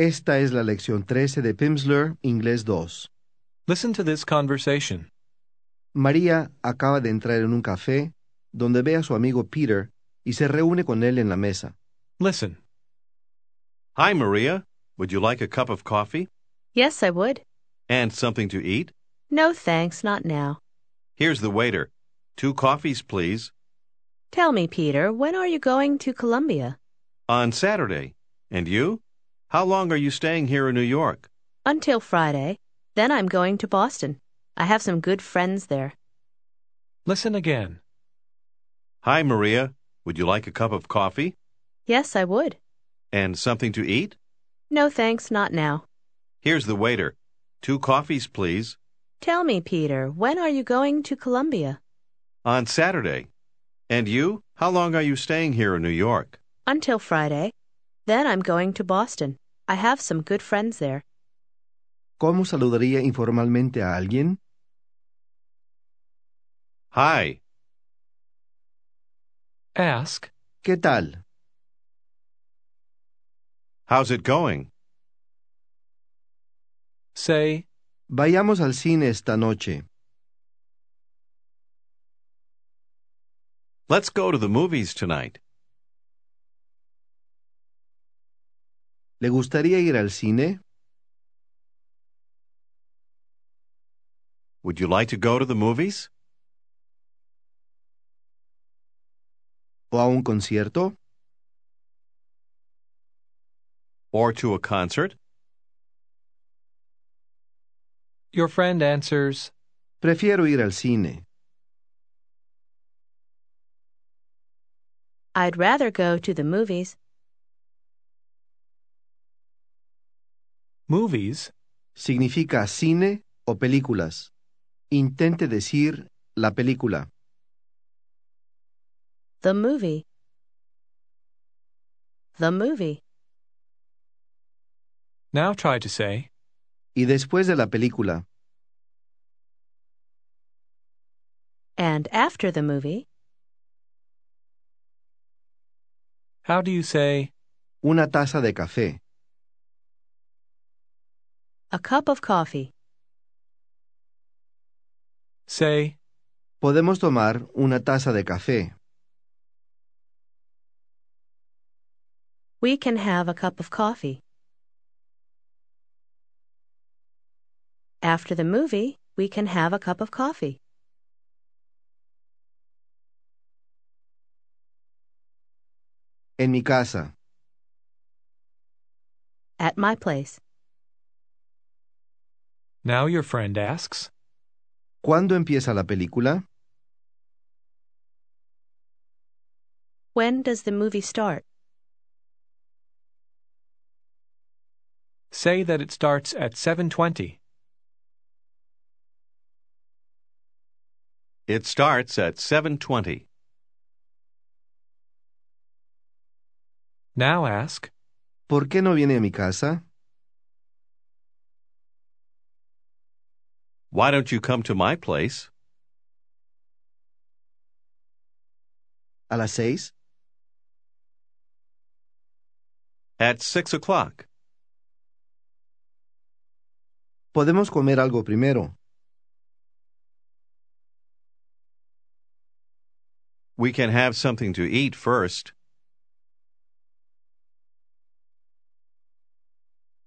Esta es la lección 13 de Pimsleur, Inglés 2. Listen to this conversation. María acaba de entrar en un café donde ve a su amigo Peter y se reúne con él en la mesa. Listen. Hi, Maria. Would you like a cup of coffee? Yes, I would. And something to eat? No, thanks, not now. Here's the waiter. Two coffees, please. Tell me, Peter, when are you going to Colombia? On Saturday. And you? How long are you staying here in New York? Until Friday. Then I'm going to Boston. I have some good friends there. Listen again. Hi, Maria. Would you like a cup of coffee? Yes, I would. And something to eat? No, thanks, not now. Here's the waiter. Two coffees, please. Tell me, Peter, when are you going to Colombia? On Saturday. And you? How long are you staying here in New York? Until Friday. Then I'm going to Boston. I have some good friends there. ¿Cómo saludaría informalmente a alguien? Hi. Ask, ¿Qué tal? How's it going? say, Vayamos al cine esta noche. Let's go to the movies tonight. ¿Le gustaría ir al cine? Would you like to go to the movies? ¿O a un concierto? Or to a concert? your friend answers, Prefiero ir al cine. I'd rather go to the movies. Movies, Significa cine o películas. Intente decir la película. The movie. The movie. now try to say, Y después de la película. And after the movie, how do you say, Una taza de café. A cup of coffee. say, Podemos tomar una taza de café. We can have a cup of coffee. After the movie, we can have a cup of coffee. En mi casa. At my place. Now your friend asks, ¿Cuándo empieza la película? When does the movie start? say that it starts at 7:20. It starts at 7:20. Now ask, ¿Por qué no viene a mi casa? Why don't you come to my place? ¿A las seis? At six o'clock. Podemos comer algo primero. We can have something to eat first.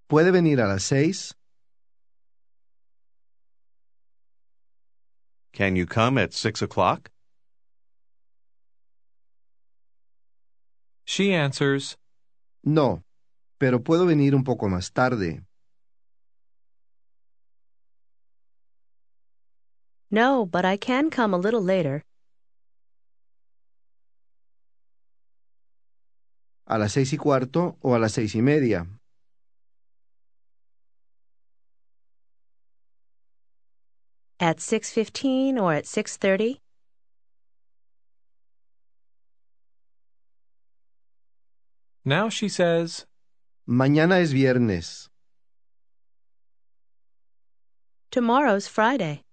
¿Puede venir a las seis? Can you come at six o'clock? she answers, No, pero puedo venir un poco más tarde. No, but I can come a little later. ¿A las seis y cuarto o a las seis y media? At 6:15 or at 6:30? now she says, Mañana es viernes. Tomorrow's Friday.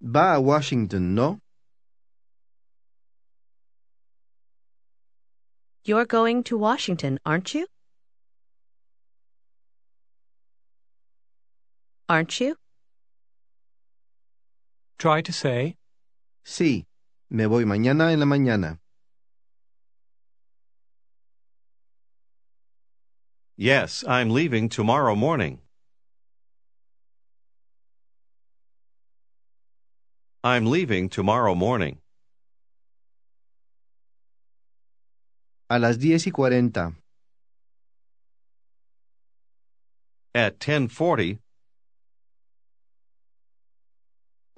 Va a Washington, ¿no? You're going to Washington, aren't you? Aren't you? Try to say, Sí, me voy mañana en la mañana. Yes, I'm leaving tomorrow morning. I'm leaving tomorrow morning. A las diez y cuarenta. At 10:40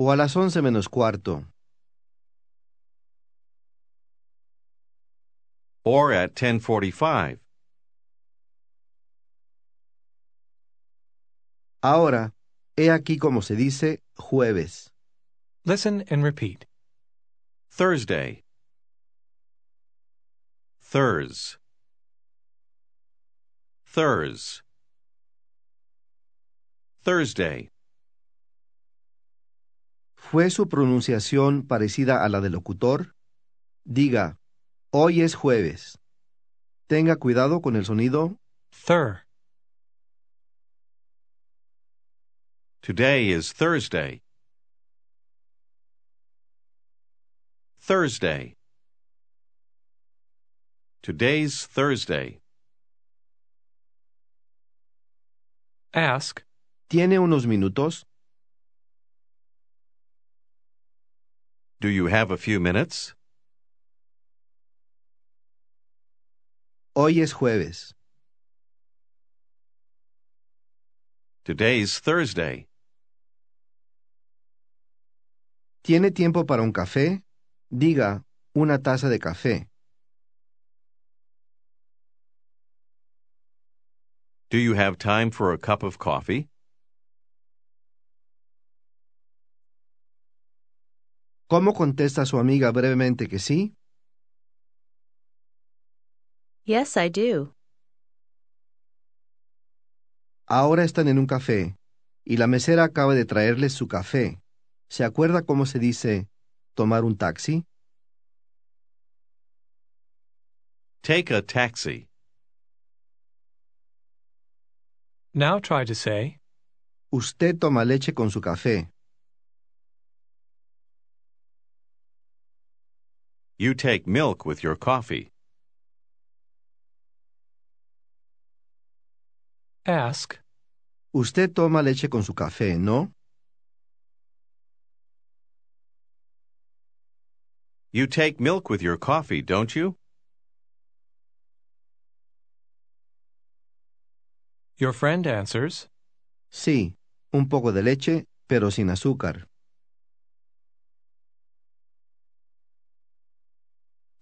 O a las once menos cuarto. or at 10:45. Ahora, he aquí como se dice jueves. listen and repeat. Thursday. Thurs. Thurs. Thursday. ¿Fue su pronunciación parecida a la del locutor? Diga, hoy es jueves. Tenga cuidado con el sonido Thur. Today is Thursday. Thursday. Today's Thursday. Ask, ¿Tiene unos minutos? Do you have a few minutes? Hoy es jueves. Today's Thursday. ¿Tiene tiempo para un café? Diga, una taza de café. Do you have time for a cup of coffee? ¿Cómo contesta su amiga brevemente que sí? Yes, I do. Ahora están en un café, y la mesera acaba de traerles su café. ¿Se acuerda cómo se dice tomar un taxi? Take a taxi. now try to say, Usted toma leche con su café. You take milk with your coffee. ask, Usted toma leche con su café, ¿no? You take milk with your coffee, don't you? your friend answers, Sí, un poco de leche, pero sin azúcar.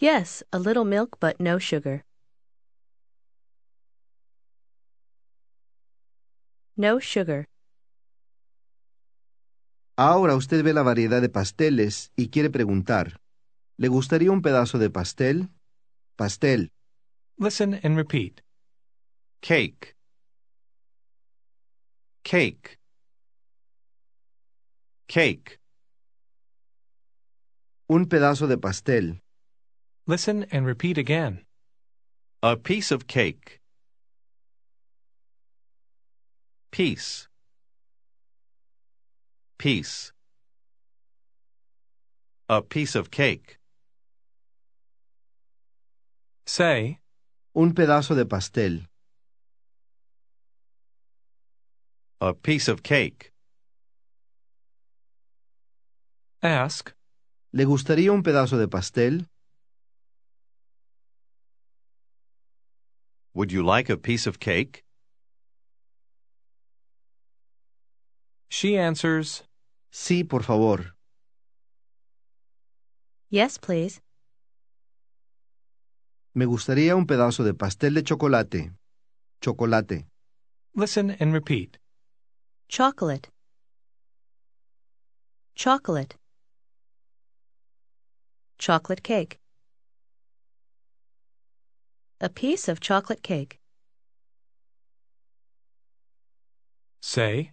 Yes, a little milk but no sugar. No sugar. Ahora usted ve la variedad de pasteles y quiere preguntar, ¿le gustaría un pedazo de pastel? Pastel. listen and repeat. Cake. Cake. Cake. Un pedazo de pastel. Listen and repeat again. A piece of cake. Piece. Piece. A piece of cake. Say, Un pedazo de pastel. A piece of cake. ask, ¿Le gustaría un pedazo de pastel? Would you like a piece of cake? she answers, Sí, por favor. Yes, please. Me gustaría un pedazo de pastel de chocolate. Chocolate. listen and repeat. Chocolate. Chocolate. Chocolate cake. A piece of chocolate cake. Say,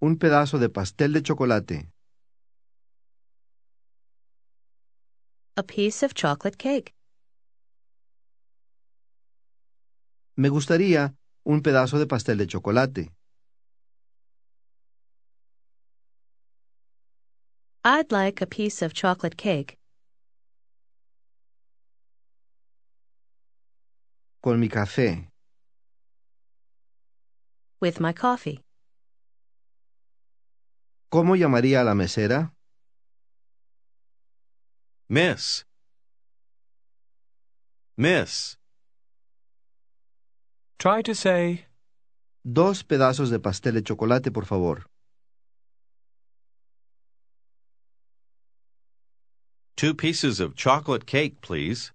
Un pedazo de pastel de chocolate. A piece of chocolate cake. Me gustaría un pedazo de pastel de chocolate. I'd like a piece of chocolate cake. Con mi café. With my coffee. ¿Cómo llamaría a la mesera? Miss. Miss. Try to say, Dos pedazos de pastel de chocolate, por favor. Two pieces of chocolate cake, please.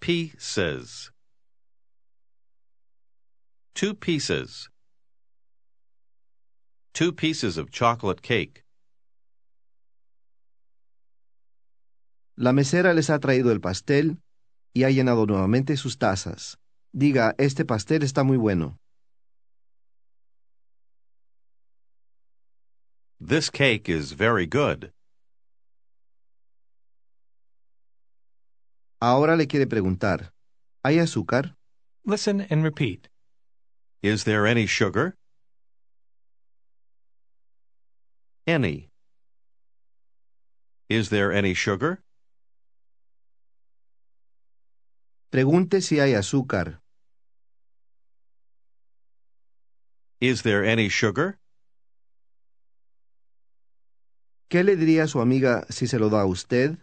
Pieces. Two pieces. Two pieces of chocolate cake. La mesera les ha traído el pastel y ha llenado nuevamente sus tazas. Diga, este pastel está muy bueno. This cake is very good. Ahora le quiere preguntar, ¿hay azúcar? listen and repeat. Is there any sugar? Any. Is there any sugar? Pregunte si hay azúcar. Is there any sugar? ¿Qué le diría a su amiga si se lo da a usted?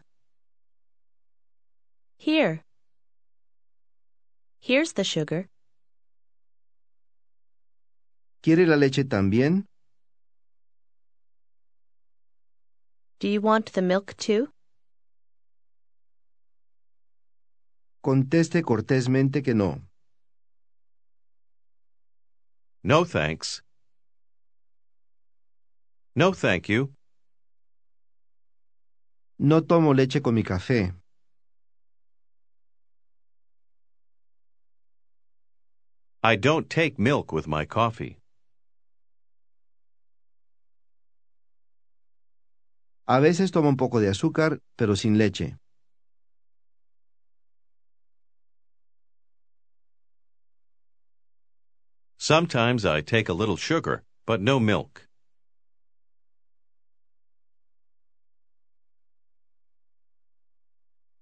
Here. Here's the sugar. ¿Quiere la leche también? Do you want the milk too? Conteste cortésmente que no. No thanks. No thank you. No tomo leche con mi café. I don't take milk with my coffee. A veces tomo un poco de azúcar, pero sin leche. Sometimes I take a little sugar, but no milk.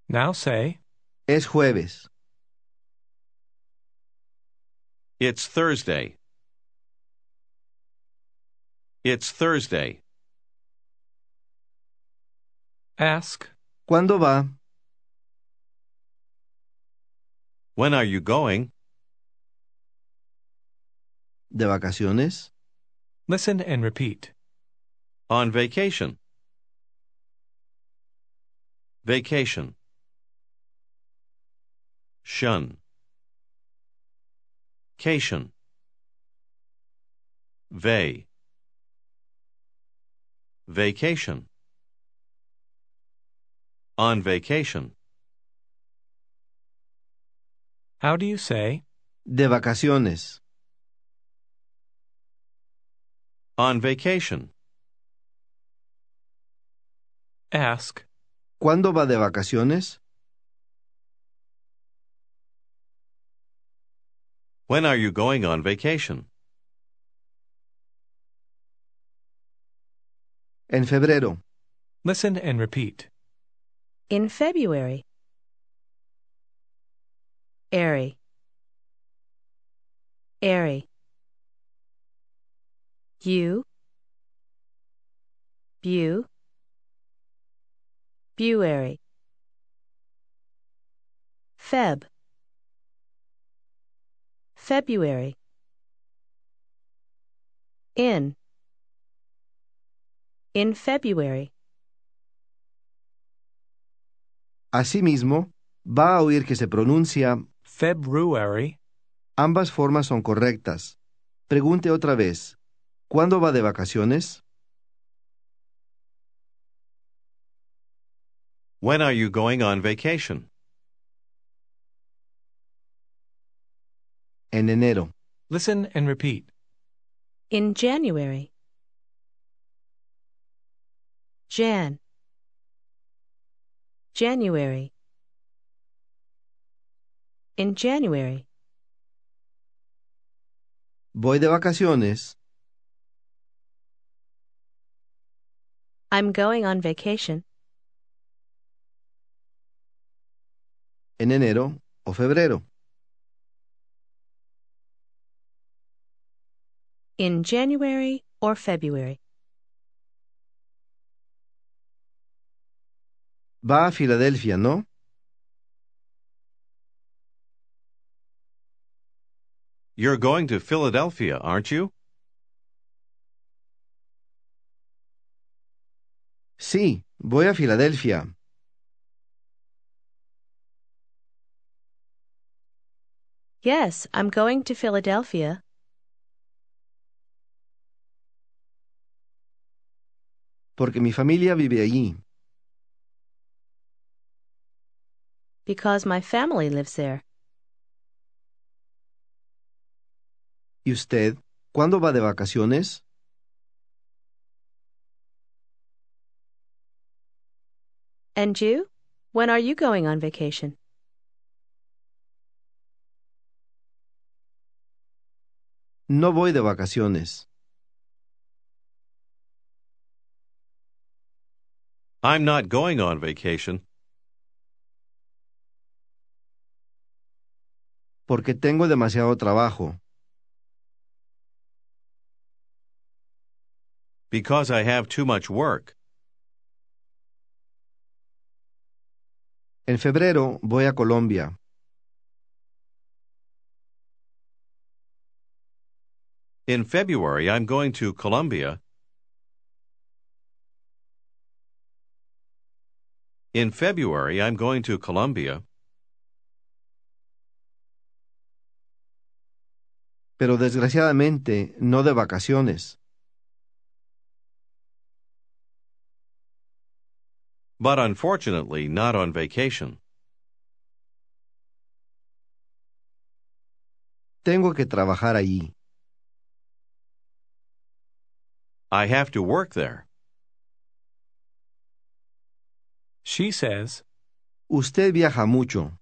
Now say, Es jueves. It's Thursday. It's Thursday. ask, ¿Cuándo va? When are you going? ¿De vacaciones? listen and repeat. On vacation. Vacation. Shun. Cation. Vay. Vacation. On vacation. How do you say, De vacaciones. On vacation. ask, ¿Cuándo va de vacaciones? When are you going on vacation? En febrero. listen and repeat. In February. Airy. Airy. You. Bew. Buary. Feb. February. In. In February. Asimismo, va a oír que se pronuncia February, ambas formas son correctas. Pregunte otra vez. ¿Cuándo va de vacaciones? When are you going on vacation? En enero. listen and repeat. In January. Jan. January. In January. Voy de vacaciones I'm going on vacation. en enero o febrero. In January or February. Va a Filadelfia, ¿no? You're going to Philadelphia, aren't you? Sí, voy a Filadelfia. Yes, I'm going to Philadelphia. Porque mi familia vive allí. Because my family lives there. ¿Y usted cuándo va de vacaciones? And you? When are you going on vacation? No voy de vacaciones. I'm not going on vacation porque tengo demasiado trabajo. because I have too much work. En febrero voy a Colombia. In February, I'm going to Colombia. In February, I'm going to Colombia, pero desgraciadamente no de vacaciones. but unfortunately not on vacation. Tengo que trabajar allí. I have to work there. She says, Usted viaja mucho.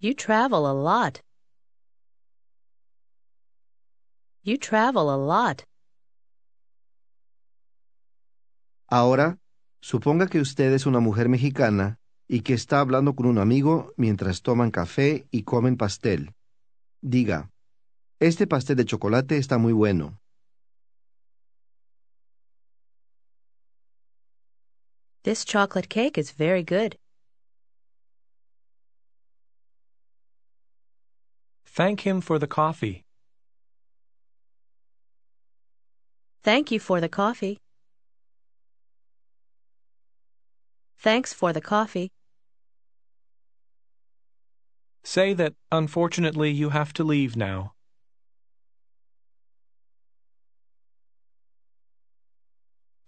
You travel a lot. You travel a lot. Ahora, suponga que usted es una mujer mexicana y que está hablando con un amigo mientras toman café y comen pastel. Diga, este pastel de chocolate está muy bueno. This chocolate cake is very good. Thank him for the coffee. Thank you for the coffee. Thanks for the coffee. Say that, unfortunately, you have to leave now.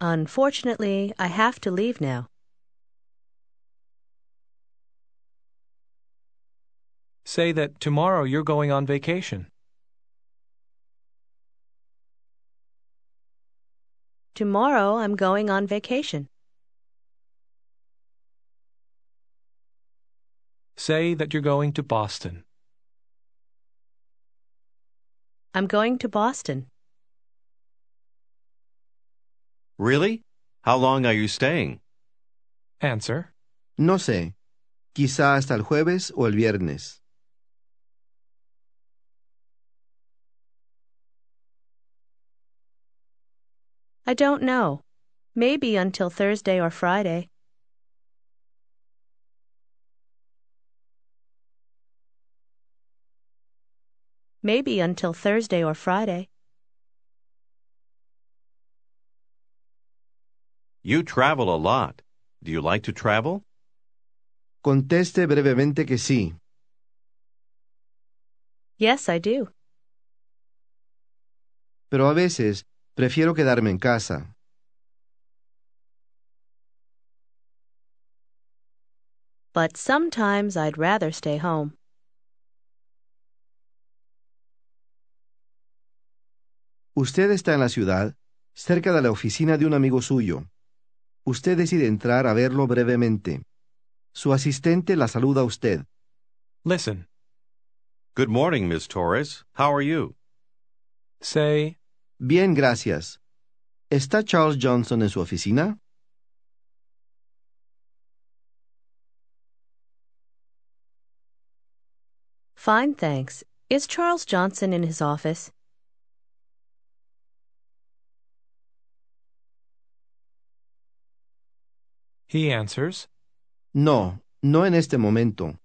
Unfortunately, I have to leave now. Say that tomorrow you're going on vacation. Tomorrow I'm going on vacation. Say that you're going to Boston. I'm going to Boston. Really? How long are you staying? Answer. No sé, quizá hasta el jueves o el viernes. I don't know. Maybe until Thursday or Friday. Maybe until Thursday or Friday. You travel a lot. Do you like to travel? Conteste brevemente que sí. Yes, I do. Pero a veces prefiero quedarme en casa. But sometimes I'd rather stay home. Usted está en la ciudad, cerca de la oficina de un amigo suyo. Usted decide entrar a verlo brevemente. Su asistente la saluda a usted. Listen. Good morning, Miss Torres. How are you? Say, Bien, gracias. ¿Está Charles Johnson en su oficina? Fine, thanks. Is Charles Johnson in his office? He answers. No, no en este momento.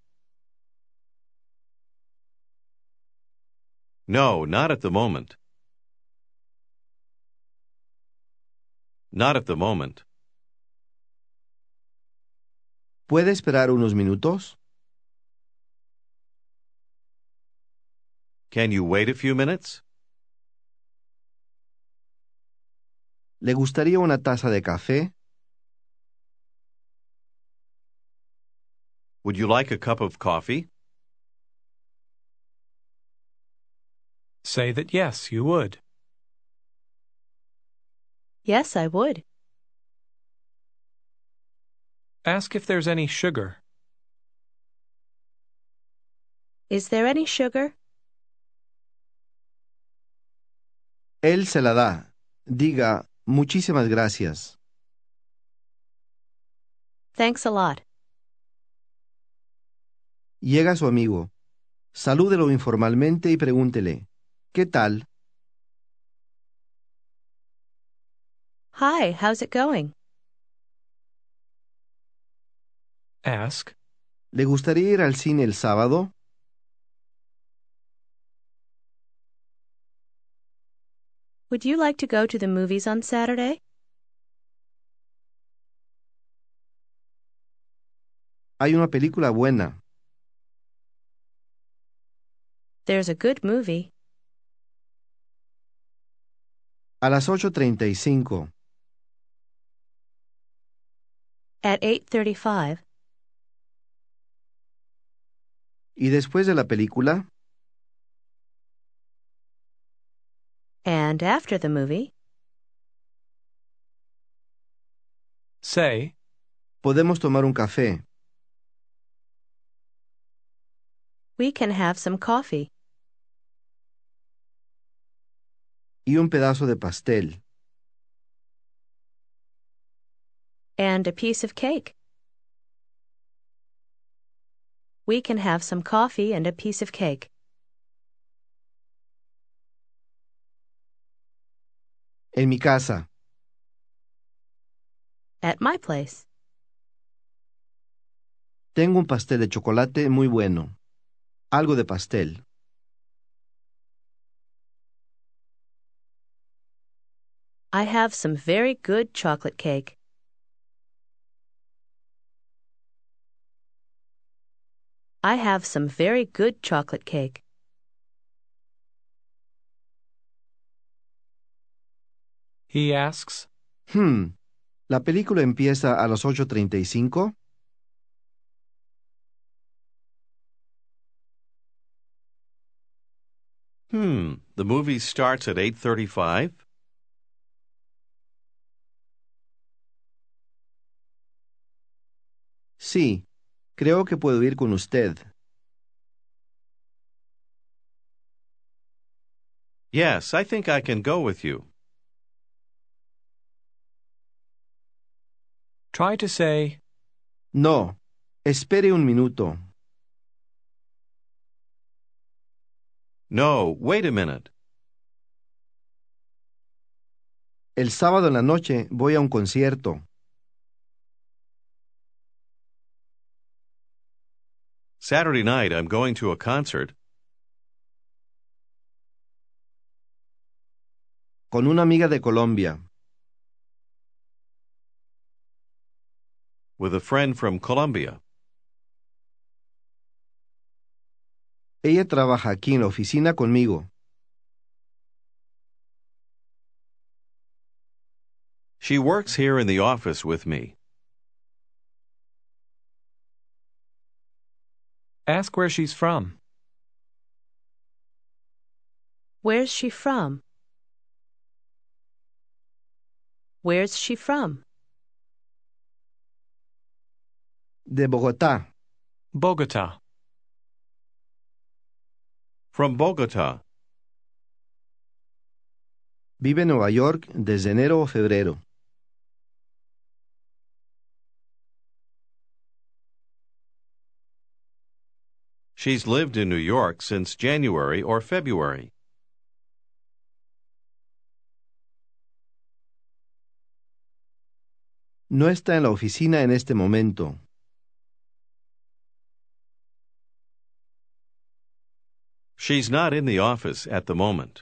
No, not at the moment. Not at the moment. ¿Puede esperar unos minutos? Can you wait a few minutes? ¿Le gustaría una taza de café? Would you like a cup of coffee? Say that yes, you would. Yes, I would. Ask if there's any sugar. Is there any sugar? Él se la da. Diga, muchísimas gracias. Thanks a lot. Llega su amigo. Salúdelo informalmente y pregúntele, ¿qué tal? Hi, how's it going? Ask, ¿Le gustaría ir al cine el sábado? Would you like to go to the movies on Saturday? Hay una película buena. There's a good movie. A las 8.35. At 8:35. ¿Y después de la película? And after the movie, say, Podemos tomar un café. We can have some coffee y un pedazo de pastel. and a piece of cake. We can have some coffee and a piece of cake. En mi casa. At my place. Tengo un pastel de chocolate muy bueno. Algo de pastel. I have some very good chocolate cake. I have some very good chocolate cake. he asks. Hmm. ¿La película empieza a las 8.35? The movie starts at 8:35. Sí. Creo que puedo ir con usted. Yes, I think I can go with you. Try to say, No. Espere un minuto. No, wait a minute. El sábado en la noche voy a un concierto. Saturday night I'm going to a concert Con una amiga de Colombia. with a friend from Colombia. Ella trabaja aquí en la oficina conmigo. She works here in the office with me. ask where she's from. Where's she from? Where's she from? De Bogotá. Bogota. From Bogota. Vive en Nueva York desde enero o febrero. She's lived in New York since January or February. No está en la oficina en este momento. She's not in the office at the moment.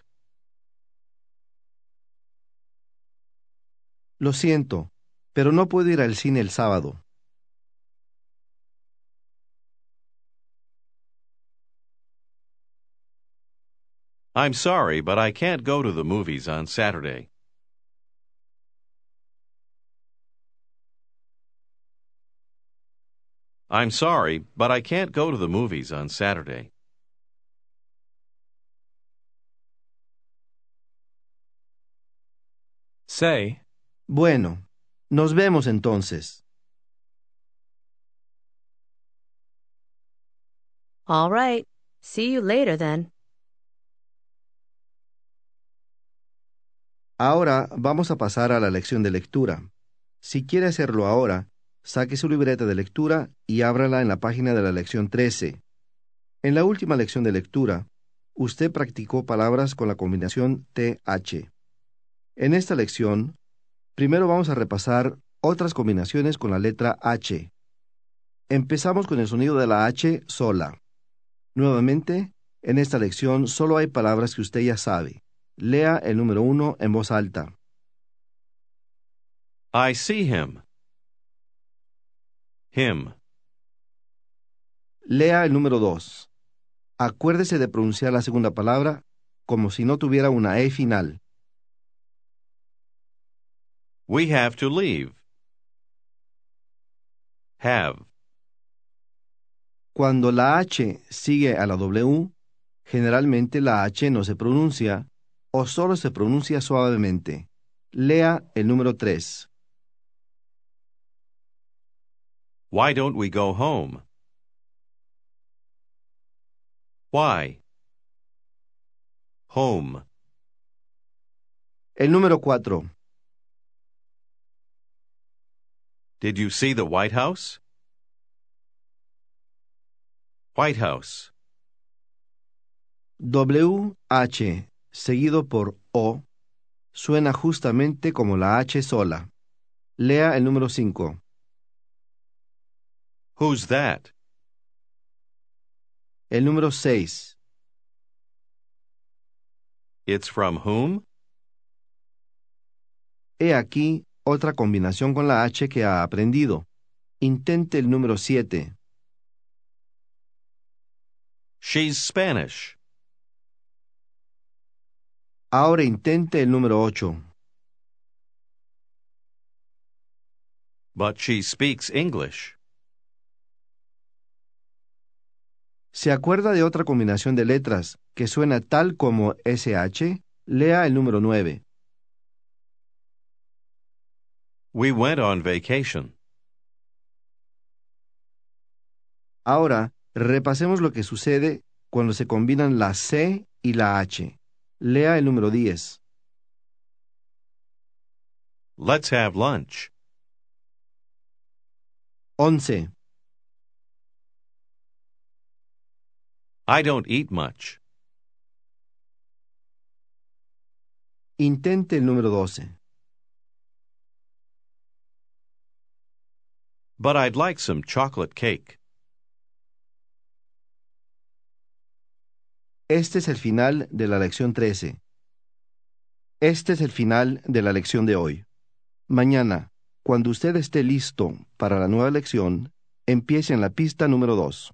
Lo siento, pero no puedo ir al cine el sábado. I'm sorry, but I can't go to the movies on Saturday. I'm sorry, but I can't go to the movies on Saturday. Say, Bueno, nos vemos entonces. All right. See you later then. Ahora vamos a pasar a la lección de lectura. Si quiere hacerlo ahora, saque su libreta de lectura y ábrala en la página de la lección 13. En la última lección de lectura, usted practicó palabras con la combinación TH. En esta lección, primero vamos a repasar otras combinaciones con la letra H. Empezamos con el sonido de la H sola. Nuevamente, en esta lección solo hay palabras que usted ya sabe. Lea el número uno en voz alta. I see him. Him. Lea el número dos. Acuérdese de pronunciar la segunda palabra como si no tuviera una E final. We have to leave. Have. Cuando la H sigue a la W, generalmente la H no se pronuncia o solo se pronuncia suavemente. Lea el número 3. Why don't we go home? Why? Home. El número 4. Did you see the White House? White House. WH seguido por O suena justamente como la H sola. Lea el número 5. Who's that? El número 6. It's from whom? He aquí otra combinación con la H que ha aprendido. Intente el número 7. She's Spanish. Ahora intente el número 8. But she speaks English. ¿Se acuerda de otra combinación de letras que suena tal como SH? Lea el número 9. We went on vacation. Ahora, repasemos lo que sucede cuando se combinan la C y la H. Lea el número 10. Let's have lunch. 11. I don't eat much. Intente el número 12. But I'd like some chocolate cake. Este es el final de la lección 13. Este es el final de la lección de hoy. Mañana, cuando usted esté listo para la nueva lección, empiece en la pista número 2.